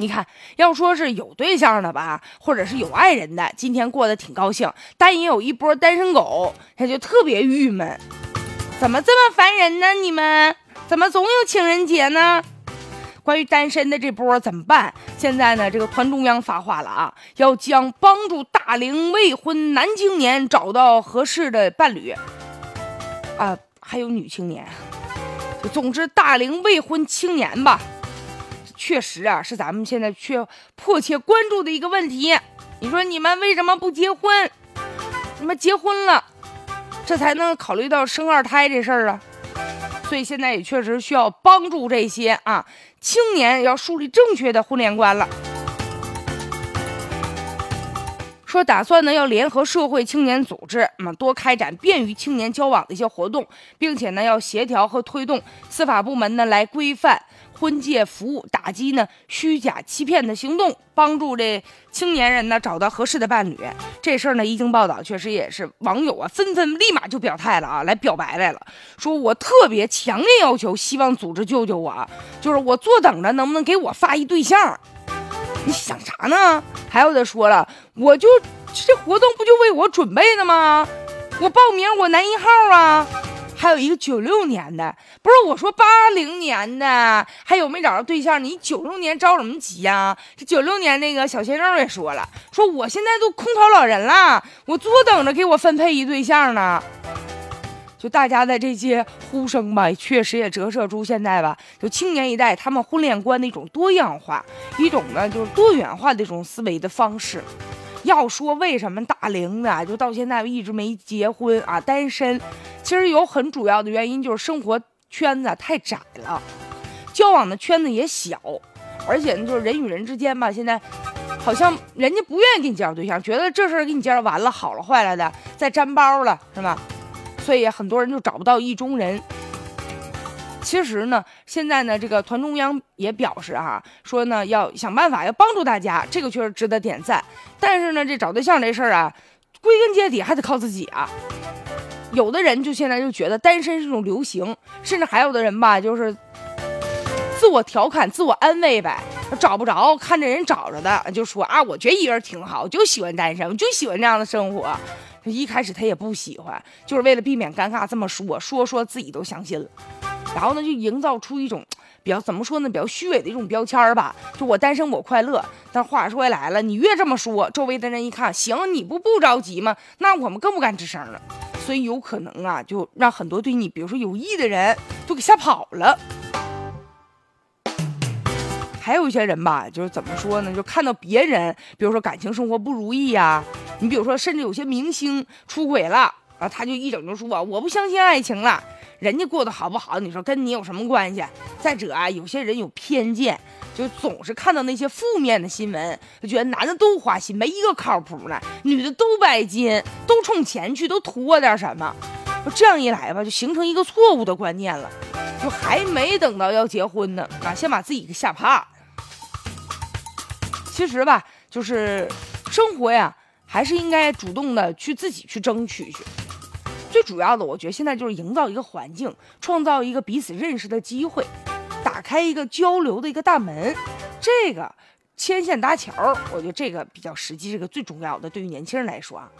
你看，要说是有对象的吧，或者是有爱人的，今天过得挺高兴；但也有一波单身狗，他就特别郁闷，怎么这么烦人呢？你们怎么总有情人节呢？关于单身的这波怎么办？现在呢，这个团中央发话了啊，要将帮助大龄未婚男青年找到合适的伴侣，啊，还有女青年，总之大龄未婚青年吧。确实啊，是咱们现在却迫切关注的一个问题。你说你们为什么不结婚？你们结婚了，这才能考虑到生二胎这事儿啊。所以现在也确实需要帮助这些啊青年，要树立正确的婚恋观了。说打算呢要联合社会青年组织，那么多开展便于青年交往的一些活动，并且呢要协调和推动司法部门呢来规范。婚介服务打击呢虚假欺骗的行动，帮助这青年人呢找到合适的伴侣。这事儿呢一经报道，确实也是网友啊纷纷立马就表态了啊，来表白来了，说我特别强烈要求，希望组织救救我，就是我坐等着能不能给我发一对象？你想啥呢？还有的说了，我就这活动不就为我准备的吗？我报名我男一号啊。还有一个九六年的，不是我说八零年的，还有没找着对象？你九六年着什么急呀？这九六年那个小鲜肉也说了，说我现在都空巢老人了，我坐等着给我分配一对象呢。就大家的这些呼声吧，确实也折射出现在吧，就青年一代他们婚恋观的一种多样化，一种呢就是多元化的这种思维的方式。要说为什么大龄的就到现在一直没结婚啊，单身，其实有很主要的原因就是生活圈子太窄了，交往的圈子也小，而且呢就是人与人之间吧，现在好像人家不愿意给你介绍对象，觉得这事儿给你介绍完了，好了坏了的再沾包了是吧？所以很多人就找不到意中人。其实呢，现在呢，这个团中央也表示哈，说呢要想办法要帮助大家，这个确实值得点赞。但是呢，这找对象这事儿啊，归根结底还得靠自己啊。有的人就现在就觉得单身是一种流行，甚至还有的人吧，就是自我调侃、自我安慰呗。找不着，看着人找着的，就说啊，我觉得一个人挺好，就喜欢单身，我就喜欢这样的生活。一开始他也不喜欢，就是为了避免尴尬，这么说说说自己都相信了。然后呢，就营造出一种比较怎么说呢，比较虚伪的一种标签儿吧。就我单身我快乐，但话说回来了，你越这么说，周围的人一看，行，你不不着急吗？那我们更不敢吱声了。所以有可能啊，就让很多对你，比如说有意的人都给吓跑了。还有一些人吧，就是怎么说呢，就看到别人，比如说感情生活不如意呀，你比如说甚至有些明星出轨了啊，他就一整就说我不相信爱情了。人家过得好不好？你说跟你有什么关系？再者啊，有些人有偏见，就总是看到那些负面的新闻，就觉得男的都花心，没一个靠谱的；女的都拜金，都冲钱去，都图我点什么。这样一来吧，就形成一个错误的观念了。就还没等到要结婚呢，啊，先把自己给吓怕。其实吧，就是生活呀，还是应该主动的去自己去争取去。最主要的，我觉得现在就是营造一个环境，创造一个彼此认识的机会，打开一个交流的一个大门，这个牵线搭桥，我觉得这个比较实际，这个最重要的，对于年轻人来说啊。